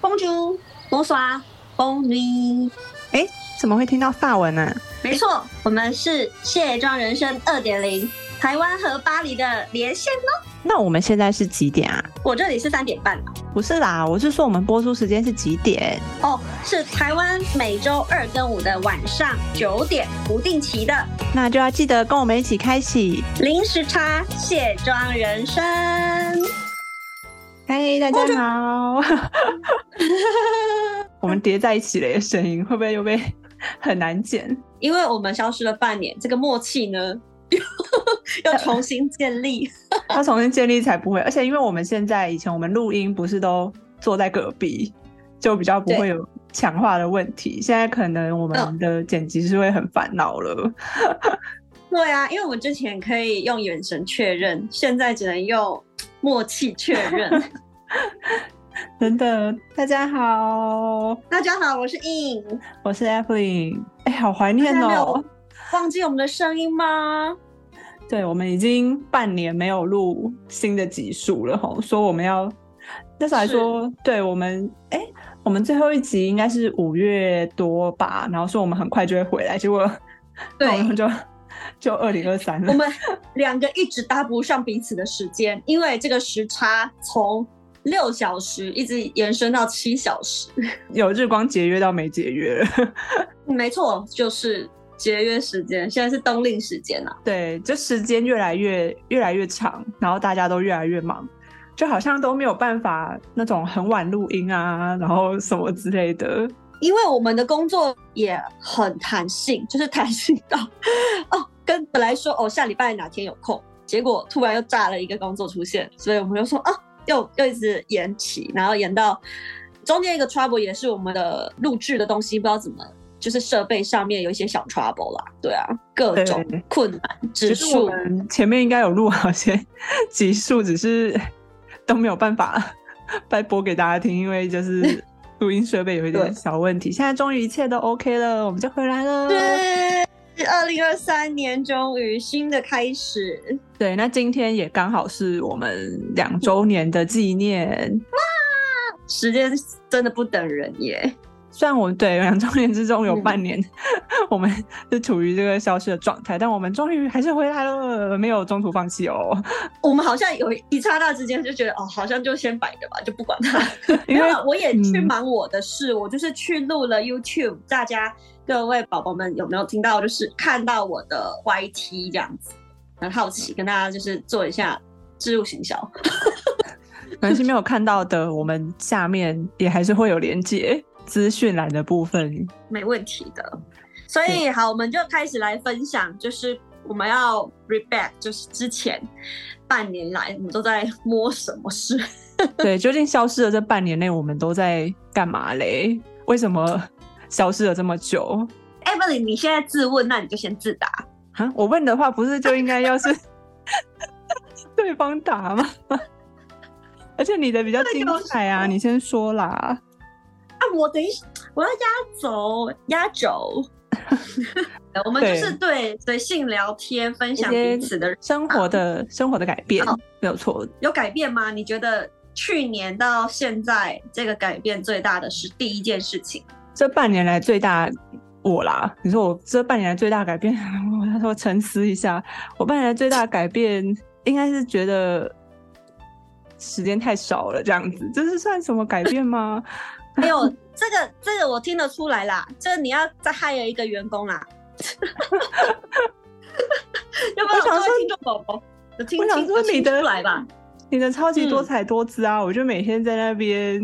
Bonjour, Bonsoir, Bon nuit。哎，怎么会听到法文呢？没错，我们是卸妆人生二点零，台湾和巴黎的连线哦。那我们现在是几点啊？我这里是三点半不是啦，我是说我们播出时间是几点？哦，是台湾每周二跟五的晚上九点，不定期的。那就要记得跟我们一起开启零时差卸妆人生。嗨，大家好。我们叠在一起的声音会不会又被很难剪？因为我们消失了半年，这个默契呢？要重新建立，要重新建立才不会。而且因为我们现在以前我们录音不是都坐在隔壁，就比较不会有强化的问题。现在可能我们的剪辑是会很烦恼了。对啊，因为我们之前可以用眼神确认，现在只能用默契确认。等等，大家好，大家好，我是 In，我是 Evelyn。哎，好怀念哦。忘记我们的声音吗？对，我们已经半年没有录新的集数了吼，说我们要那时候还说，对我们，哎，我们最后一集应该是五月多吧，然后说我们很快就会回来，结果对，就 就二零二三了。我们两个一直搭不上彼此的时间，因为这个时差从六小时一直延伸到七小时，有日光节约到没节约了。没错，就是。节约时间，现在是冬令时间啊。对，就时间越来越越来越长，然后大家都越来越忙，就好像都没有办法那种很晚录音啊，然后什么之类的。因为我们的工作也很弹性，就是弹性到 哦，跟本来说哦下礼拜哪天有空，结果突然又炸了一个工作出现，所以我们就说啊，又又一直延期，然后延到中间一个 trouble 也是我们的录制的东西不知道怎么。就是设备上面有一些小 trouble 啦，对啊，各种困难指数。前面应该有录好些集数，只是都没有办法再播给大家听，因为就是录音设备有一点小问题。现在终于一切都 OK 了，我们就回来了。对，二零二三年终于新的开始。对，那今天也刚好是我们两周年的纪念。哇，时间真的不等人耶。虽然我们对两周年之中有半年，我们是处于这个消失的状态，但我们终于还是回来了，没有中途放弃哦。我们好像有一刹那之间就觉得，哦，好像就先摆着吧，就不管它。因为我也去忙我的事，我就是去录了 YouTube。大家各位宝宝们有没有听到？就是看到我的 YT 这样子，很好奇，跟大家就是做一下植入行销。可能是没有看到的，我们下面也还是会有连接。资讯栏的部分没问题的，所以好，我们就开始来分享，就是我们要 read back，就是之前半年来我们都在摸什么事？对，究竟消失的这半年内我们都在干嘛嘞？为什么消失了这么久？Evelyn，你现在自问，那你就先自答啊！我问的话，不是就应该要是 对方答吗？而且你的比较精彩啊，你先说啦。啊，我等一下，我要压轴，压轴。我们就是对随性聊天，分享彼此的生活的生活的改变，没有错。有改变吗？你觉得去年到现在这个改变最大的是第一件事情？这半年来最大我啦，你说我这半年来最大改变，我说沉思一下，我半年来最大改变应该是觉得时间太少了，这样子，这是算什么改变吗？没有这个，这个我听得出来啦。这你要再害了一个员工啦。要不要说听众宝宝？我想说你的来吧，你的超级多彩多姿啊！我就每天在那边，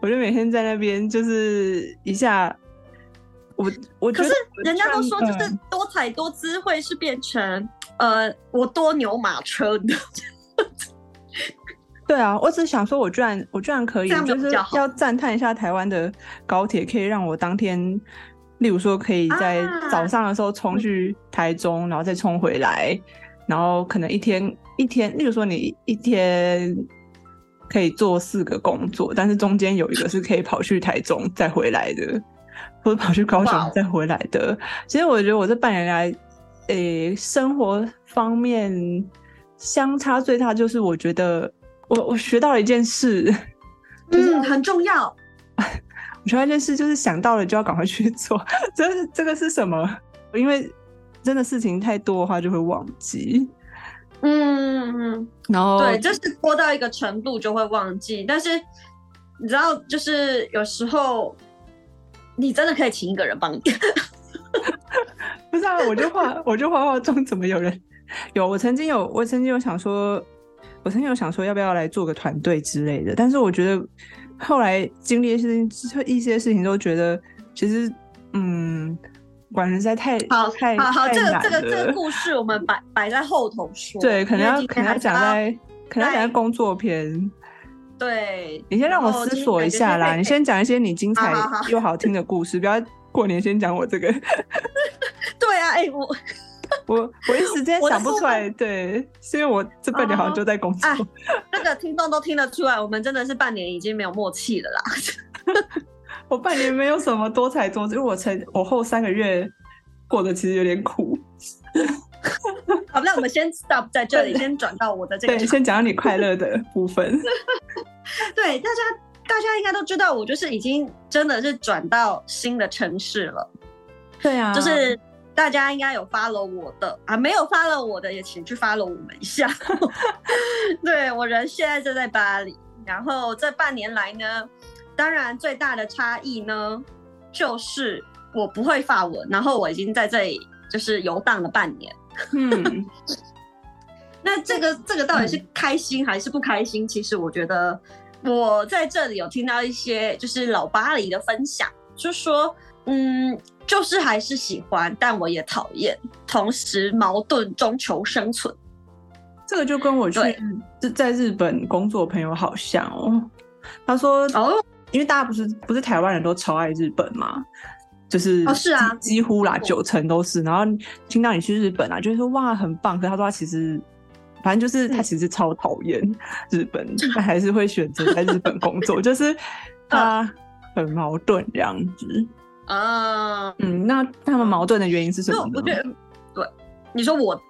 我就每天在那边，就是一下，我我可是人家都说，就是多彩多姿会是变成呃，我多牛马车的。对啊，我只是想说，我居然我居然可以，就是要赞叹一下台湾的高铁，可以让我当天，例如说可以在早上的时候冲去台中，然后再冲回来，然后可能一天一天，例如说你一天可以做四个工作，但是中间有一个是可以跑去台中再回来的，或者跑去高雄再回来的。其实我觉得我这半年来，诶，生活方面相差最大就是我觉得。我我学到了一件事，嗯，很重要。我觉得一件事就是想到了就要赶快去做。这是这个是什么？因为真的事情太多的话就会忘记。嗯，然后对，就是拖到一个程度就会忘记。但是你知道，就是有时候你真的可以请一个人帮你。不是啊，我就画，我就画画中怎么有人有？我曾经有，我曾经有想说，我曾经有想说要不要来做个团队之类的。但是我觉得后来经历一些一些事情，都觉得其实嗯。管人实在太好太好好，这个这个这个故事我们摆摆在后头说。对，可能要可能要讲在可能要讲在工作篇。对，你先让我思索一下啦。你先讲一些你精彩又好听的故事，不要过年先讲我这个。对啊，哎，我我我一时间想不出来。对，是因为我这半年好像就在工作。那个听众都听得出来，我们真的是半年已经没有默契了啦。我半年没有什么多才多姿，因为我前我后三个月过得其实有点苦。好，那我们先 stop 在这里，先转到我的这个。对，先讲你快乐的部分。对，大家大家应该都知道，我就是已经真的是转到新的城市了。对啊，就是大家应该有 follow 我的啊，没有 follow 我的也请去 follow 我们一下。对我人现在就在巴黎，然后这半年来呢。当然，最大的差异呢，就是我不会法文，然后我已经在这里就是游荡了半年。嗯，那这个这个到底是开心还是不开心？其实我觉得我在这里有听到一些就是老巴黎的分享，就说嗯，就是还是喜欢，但我也讨厌，同时矛盾中求生存。这个就跟我去在日本工作朋友好像哦，他说哦。因为大家不是不是台湾人都超爱日本嘛，就是哦是啊，几乎啦九成都是。然后听到你去日本啊，就是说哇很棒。可他说他其实反正就是他其实超讨厌日本，他还是会选择在日本工作，就是 他很矛盾这样子啊。嗯，那他们矛盾的原因是什么？我觉得对你说我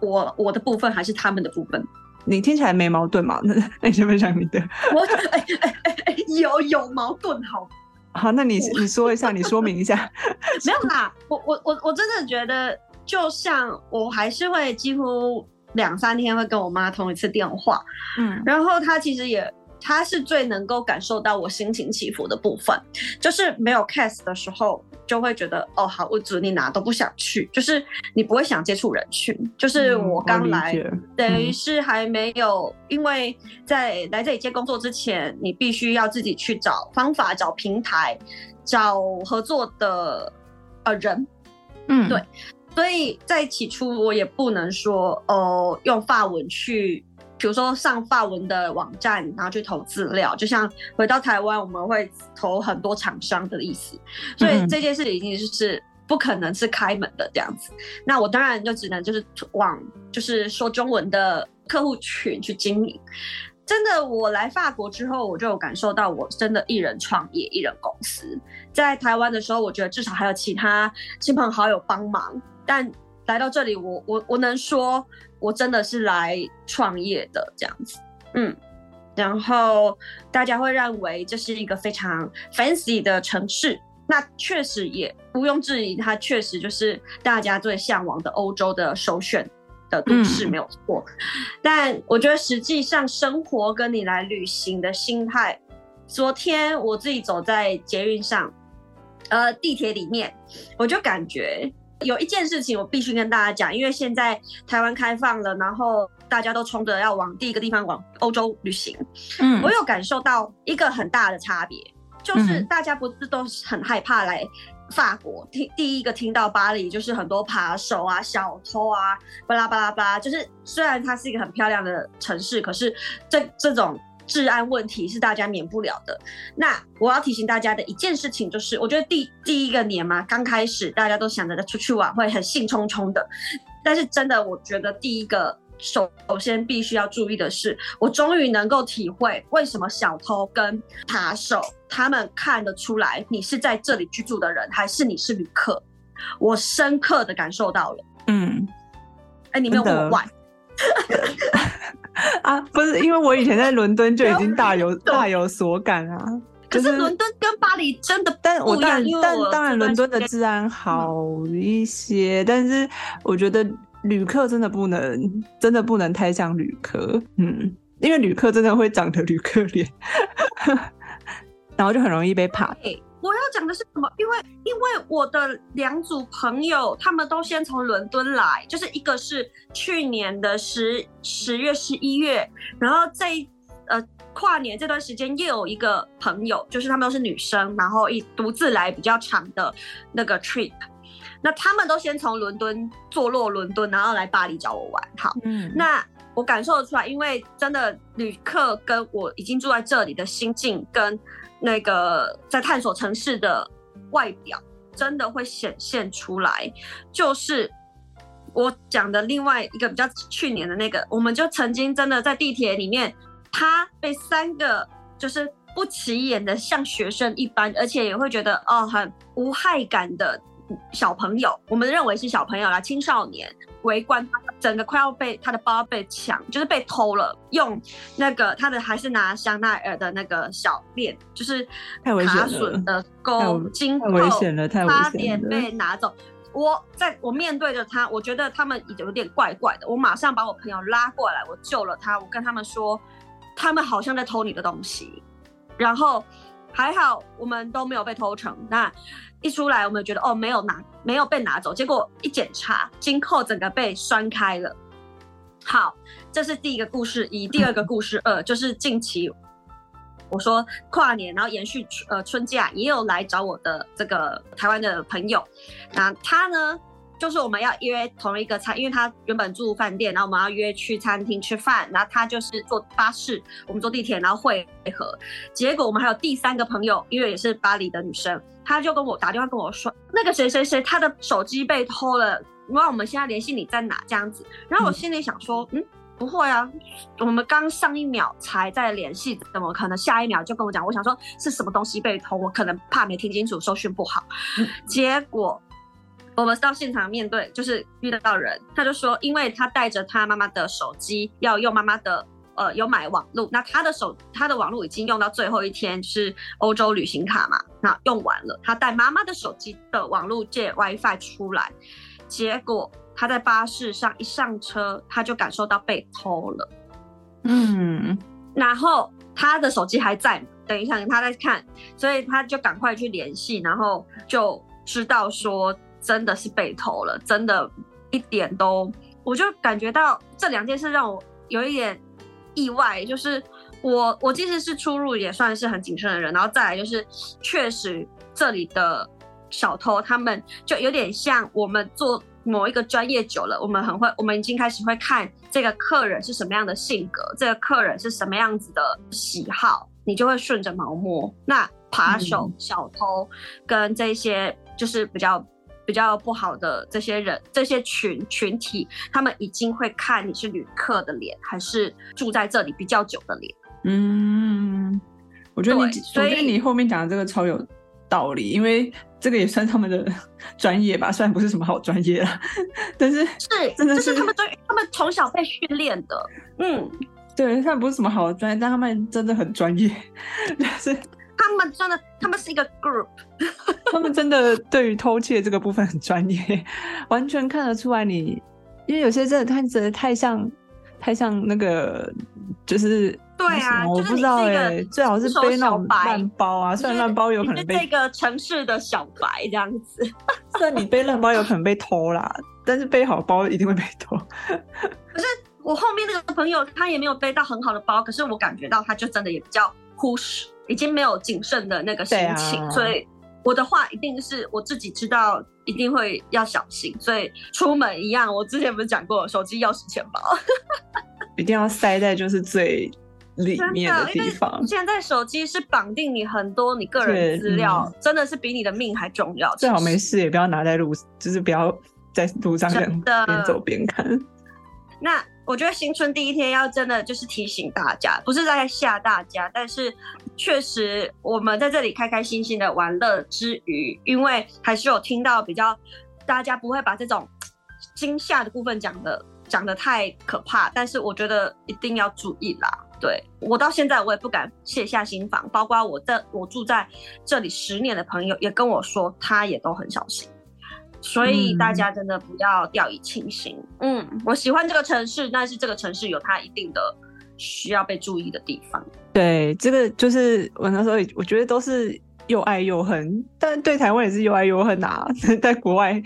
我我的部分还是他们的部分。你听起来没矛盾嘛？那 那你先分享你的。我哎哎哎哎，有有矛盾，好。好，那你你说一下，你说明一下。没有啦，我我我我真的觉得，就像我还是会几乎两三天会跟我妈通一次电话，嗯，然后她其实也。他是最能够感受到我心情起伏的部分，就是没有 case 的时候，就会觉得哦好，我指你哪都不想去，就是你不会想接触人群。就是我刚来，等于是还没有，因为在来这里接工作之前，你必须要自己去找方法、找平台、找合作的呃人，嗯，对，所以在起初我也不能说哦用法文去。比如说上发文的网站，然后去投资料，就像回到台湾，我们会投很多厂商的意思，所以这件事已经是不可能是开门的这样子。那我当然就只能就是往就是说中文的客户群去经营。真的，我来法国之后，我就有感受到，我真的一人创业，一人公司。在台湾的时候，我觉得至少还有其他亲朋好友帮忙，但来到这里，我我我能说。我真的是来创业的这样子，嗯，然后大家会认为这是一个非常 fancy 的城市，那确实也毋庸置疑，它确实就是大家最向往的欧洲的首选的都市，没有错。但我觉得实际上生活跟你来旅行的心态，昨天我自己走在捷运上，呃，地铁里面，我就感觉。有一件事情我必须跟大家讲，因为现在台湾开放了，然后大家都冲着要往第一个地方往欧洲旅行。嗯，我有感受到一个很大的差别，就是大家不是都很害怕来法国听第一个听到巴黎就是很多扒手啊、小偷啊、巴拉巴拉巴拉，就是虽然它是一个很漂亮的城市，可是这这种。治安问题是大家免不了的。那我要提醒大家的一件事情就是，我觉得第第一个年嘛，刚开始大家都想着出去玩会很兴冲冲的。但是真的，我觉得第一个首首先必须要注意的是，我终于能够体会为什么小偷跟扒手他们看得出来你是在这里居住的人，还是你是旅客。我深刻的感受到了。嗯。哎，你没有我外。啊，不是，因为我以前在伦敦就已经大有 大有所感啊。可是伦敦跟巴黎真的但我但但当然伦敦的治安好一些，但是我觉得旅客真的不能真的不能太像旅客，嗯，因为旅客真的会长得旅客脸，然后就很容易被怕。我要讲的是什么？因为因为我的两组朋友，他们都先从伦敦来，就是一个是去年的十十月十一月，然后在呃跨年这段时间又有一个朋友，就是他们都是女生，然后一独自来比较长的那个 trip，那他们都先从伦敦坐落伦敦，然后来巴黎找我玩。好，嗯，那我感受得出来，因为真的旅客跟我已经住在这里的心境跟。那个在探索城市的外表，真的会显现出来。就是我讲的另外一个比较去年的那个，我们就曾经真的在地铁里面，他被三个就是不起眼的像学生一般，而且也会觉得哦很无害感的小朋友，我们认为是小朋友啦，青少年。围观他，整个快要被他的包被抢，就是被偷了。用那个他的还是拿香奈儿的那个小链，就是卡榫的钩，金扣，差点被拿走。我在我面对着他，我觉得他们有点怪怪的。我马上把我朋友拉过来，我救了他。我跟他们说，他们好像在偷你的东西。然后还好，我们都没有被偷成。那。一出来，我们觉得哦，没有拿，没有被拿走。结果一检查，金扣整个被拴开了。好，这是第一个故事一。第二个故事二，就是近期我说跨年，然后延续呃春假，也有来找我的这个台湾的朋友。那他呢？就是我们要约同一个餐，因为他原本住饭店，然后我们要约去餐厅吃饭，然后他就是坐巴士，我们坐地铁，然后会合。结果我们还有第三个朋友，因为也是巴黎的女生，她就跟我打电话跟我说，那个谁谁谁他的手机被偷了，那我们现在联系你在哪这样子。然后我心里想说，嗯，不会啊，我们刚上一秒才在联系，怎么可能下一秒就跟我讲？我想说是什么东西被偷，我可能怕没听清楚，收讯不好。结果。我们到现场面对，就是遇得到人，他就说，因为他带着他妈妈的手机要用妈妈的，呃，有买网络，那他的手他的网络已经用到最后一天，是欧洲旅行卡嘛，那用完了，他带妈妈的手机的网络借 WiFi 出来，结果他在巴士上一上车，他就感受到被偷了，嗯，然后他的手机还在，等一下他在看，所以他就赶快去联系，然后就知道说。真的是被偷了，真的，一点都，我就感觉到这两件事让我有一点意外，就是我我其实是出入也算是很谨慎的人，然后再来就是确实这里的小偷他们就有点像我们做某一个专业久了，我们很会，我们已经开始会看这个客人是什么样的性格，这个客人是什么样子的喜好，你就会顺着毛摸。那扒手、小偷跟这些就是比较。比较不好的这些人，这些群群体，他们已经会看你是旅客的脸，还是住在这里比较久的脸。嗯，我觉得你，所以你后面讲的这个超有道理，因为这个也算他们的 专业吧，虽然不是什么好专业了，但是是真的是他们对他们从小被训练的。嗯，对，虽然不是什么好的专业，但他们真的很专业，是。他们真的，他们是一个 group，他们真的对于偷窃这个部分很专业，完全看得出来你，因为有些真的看起来太像，太像那个，就是对啊，我不知道哎，最好是背那种烂包啊，虽然烂包有可能被这个城市的小白这样子，虽然你背烂包有可能被偷啦，但是背好包一定会被偷。可是我后面那个朋友他也没有背到很好的包，可是我感觉到他就真的也比较忽视。已经没有谨慎的那个心情，所以我的话一定是我自己知道，一定会要小心。所以出门一样，我之前不是讲过，手机、钥匙、钱包，一定要塞在就是最里面的地方。现在手机是绑定你很多你个人资料，真的是比你的命还重要。最好没事也不要拿在路，就是不要在路上边走边看。那。我觉得新春第一天要真的就是提醒大家，不是在吓大家，但是确实我们在这里开开心心的玩乐之余，因为还是有听到比较大家不会把这种惊吓的部分讲的讲的太可怕，但是我觉得一定要注意啦。对我到现在我也不敢卸下心防，包括我在我住在这里十年的朋友也跟我说，他也都很小心。所以大家真的不要掉以轻心。嗯，我喜欢这个城市，但是这个城市有它一定的需要被注意的地方。对，这个就是我那时候我觉得都是又爱又恨，但对台湾也是又爱又恨啊，在国外。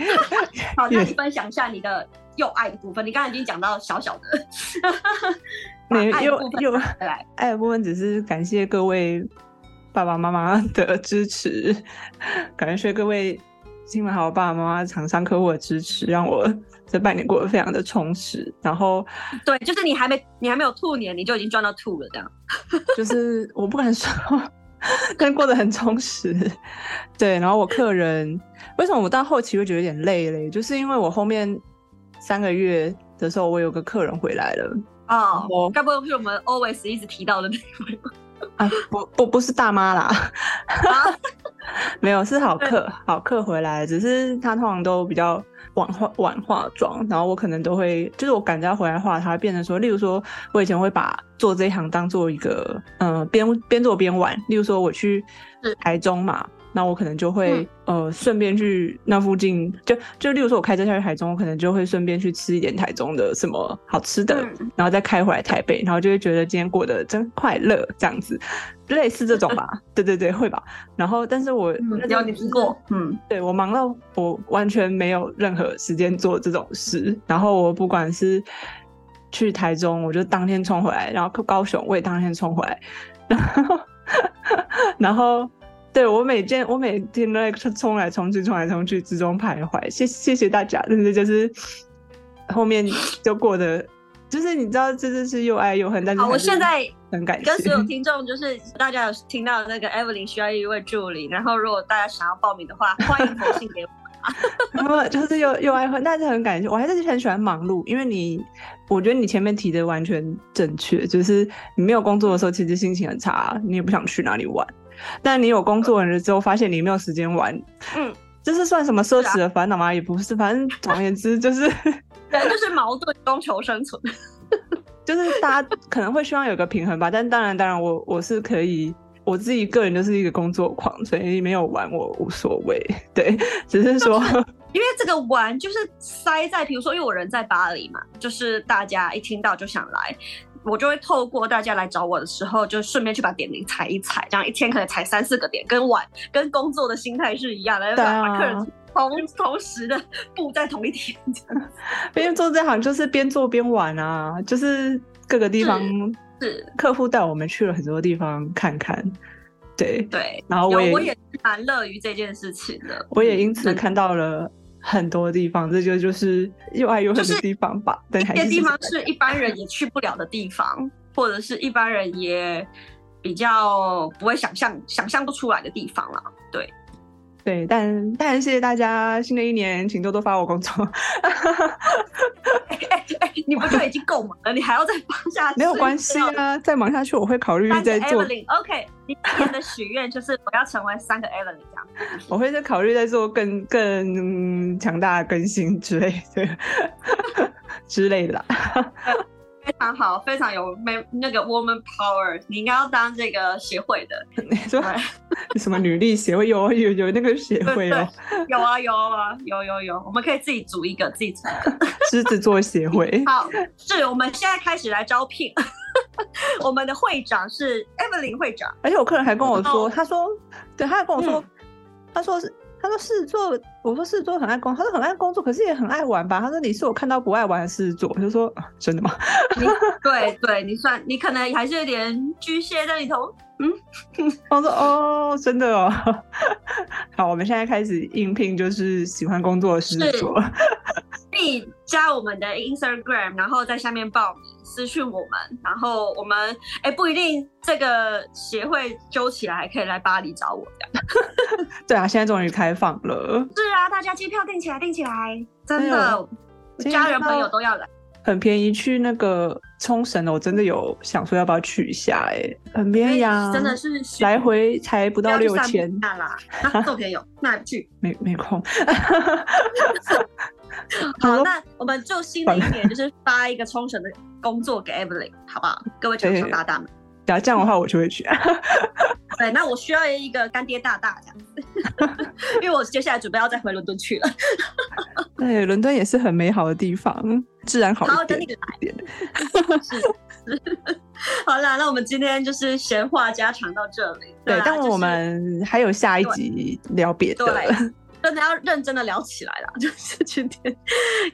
好，那你分享一下你的又爱的部分。你刚才已经讲到小小的。没又又爱的部分，只是感谢各位爸爸妈妈的支持，感谢各位新闻好爸爸妈妈、厂商客户的支持，让我这半年过得非常的充实。然后，对，就是你还没你还没有兔年，你就已经赚到兔了，这样。就是我不敢说，但过得很充实。对，然后我客人为什么我到后期会觉得有点累嘞？就是因为我后面三个月的时候，我有个客人回来了。哦，我该不会是我们 always 一直提到的那位吧？啊，不不不是大妈啦，没有是好客好客回来，只是他通常都比较晚化晚化妆，然后我可能都会就是我赶着要回来化，它变成说，例如说我以前会把做这一行当做一个嗯边边做边玩，例如说我去台中嘛。那我可能就会呃顺便去那附近，就就例如说我开车下去台中，我可能就会顺便去吃一点台中的什么好吃的，然后再开回来台北，然后就会觉得今天过得真快乐这样子，类似这种吧，对对对，会吧。然后但是我有你听过，嗯，对我忙到我完全没有任何时间做这种事，然后我不管是去台中，我就当天冲回来，然后高雄我也当天冲回来，然 后然后。对我每天我每天都在冲来冲去，冲来冲去之中徘徊。谢谢谢大家，但是就是后面就过得，就是你知道，这就是又爱又恨。但是我现在很感谢跟所有听众，就是大家有听到那个 Evelyn 需要一位助理，然后如果大家想要报名的话，欢迎投信给我。然后就是又又爱恨，但是很感谢，我还是很喜欢忙碌，因为你，我觉得你前面提的完全正确，就是你没有工作的时候，其实心情很差，你也不想去哪里玩。但你有工作了之后，发现你没有时间玩，嗯，这是算什么奢侈的烦恼吗？也不是，反正总而言之就是，对，就是矛盾中求生存，就是大家可能会希望有个平衡吧。但当然，当然，我我是可以，我自己个人就是一个工作狂，所以没有玩我无所谓，对，只是说，因为这个玩就是塞在，比如说，因为我人在巴黎嘛，就是大家一听到就想来。我就会透过大家来找我的时候，就顺便去把点名踩一踩，这样一天可能踩三四个点，跟玩跟工作的心态是一样的，把客人同同时的布在同一天。边做这行就是边做边玩啊，就是各个地方是客户带我们去了很多地方看看，对对，然后我也我也蛮乐于这件事情的，我也因此看到了。很多地方，这就就是又爱又恨的地方吧。一些地方是一般人也去不了的地方，或者是一般人也比较不会想象、想象不出来的地方了。对。对，但但谢谢大家，新的一年请多多发我工作。哎哎，你不就已经够忙了？你还要再忙下去？没有关系啊，再忙下去我会考虑再做。OK，你今年的许愿就是我要成为三个 Evelyn 这样。我会再考虑再做更更强大的更新之类的 之类的。非常好，非常有没那个 woman power，你应该要当这个协会的。你说 什么女力协会？有有有那个协会哦，有啊有啊有有有，我们可以自己组一个，自己组一个狮子座协会。好，是我们现在开始来招聘，我们的会长是 Evelyn 会长，而且我客人还跟我说，他说，对，他还跟我说，他说是。他说狮子座，我说狮子座很爱工，他说很爱工作，可是也很爱玩吧。他说你是我看到不爱玩的狮子座，我就说真的吗？对对，你算你可能还是有点巨蟹在里头。嗯，我说哦，真的哦。好，我们现在开始应聘，就是喜欢工作的狮子座。可以加我们的 Instagram，然后在下面报名私讯我们，然后我们哎不一定这个协会揪起来，可以来巴黎找我这样。对啊，现在终于开放了。是啊，大家机票订起来，订起来，真的，家人朋友都要来。很便宜，去那个冲绳的，我真的有想说要不要去一下，哎，很便宜啊，真的是来回才不到六千，那啦，都可以有，那去没没空。好，那我们就新的一年就是发一个冲绳的工作给 Evelyn，好不好？各位冲绳大大们。假如这样的话，我就会去。对，那我需要一个干爹大大这样子，因为我接下来准备要再回伦敦去了。对，伦敦也是很美好的地方，自然好一点。好了，那我们今天就是闲话家常到这里。对，但我们还有下一集聊别的。真的要认真的聊起来了，就是今天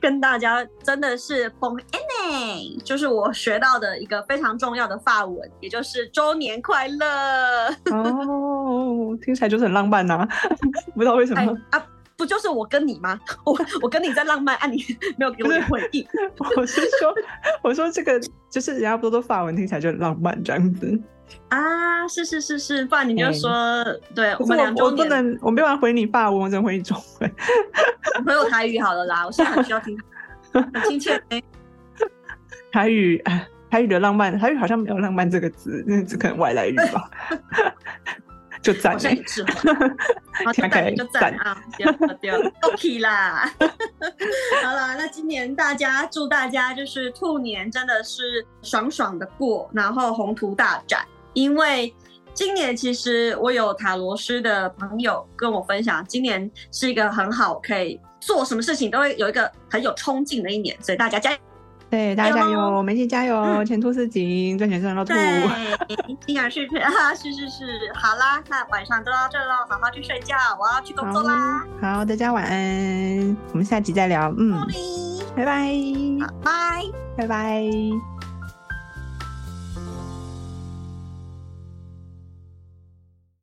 跟大家真的是 Bon Anne，就是我学到的一个非常重要的法文，也就是周年快乐。哦，听起来就是很浪漫呐，不知道为什么啊？不就是我跟你吗？我我跟你在浪漫，啊你没有给我回应。我是说，我说这个就是人家不说法文听起来就很浪漫这样子。啊，是是是是，不然你就说，对我们两周年，我不能，我没办法回你法文，我只能回你中文。回我台语好了啦，我现在很需要听，很亲切。台语，台语的浪漫，台语好像没有浪漫这个字，那这可能外来语吧。就赞，现在智慧，好，赞就赞啊，丢丢，OK 啦。好了，那今年大家祝大家就是兔年真的是爽爽的过，然后宏图大展。因为今年其实我有塔罗师的朋友跟我分享，今年是一个很好可以做什么事情都会有一个很有冲劲的一年，所以大家加油！对，大家加油，我们一起加油，前途似锦，赚钱赚到吐。对，心儿是啊，是是是，好啦，那晚上都到这喽，好好去睡觉，我要去工作啦。好，大家晚安，我们下集再聊。嗯，拜拜，拜拜拜。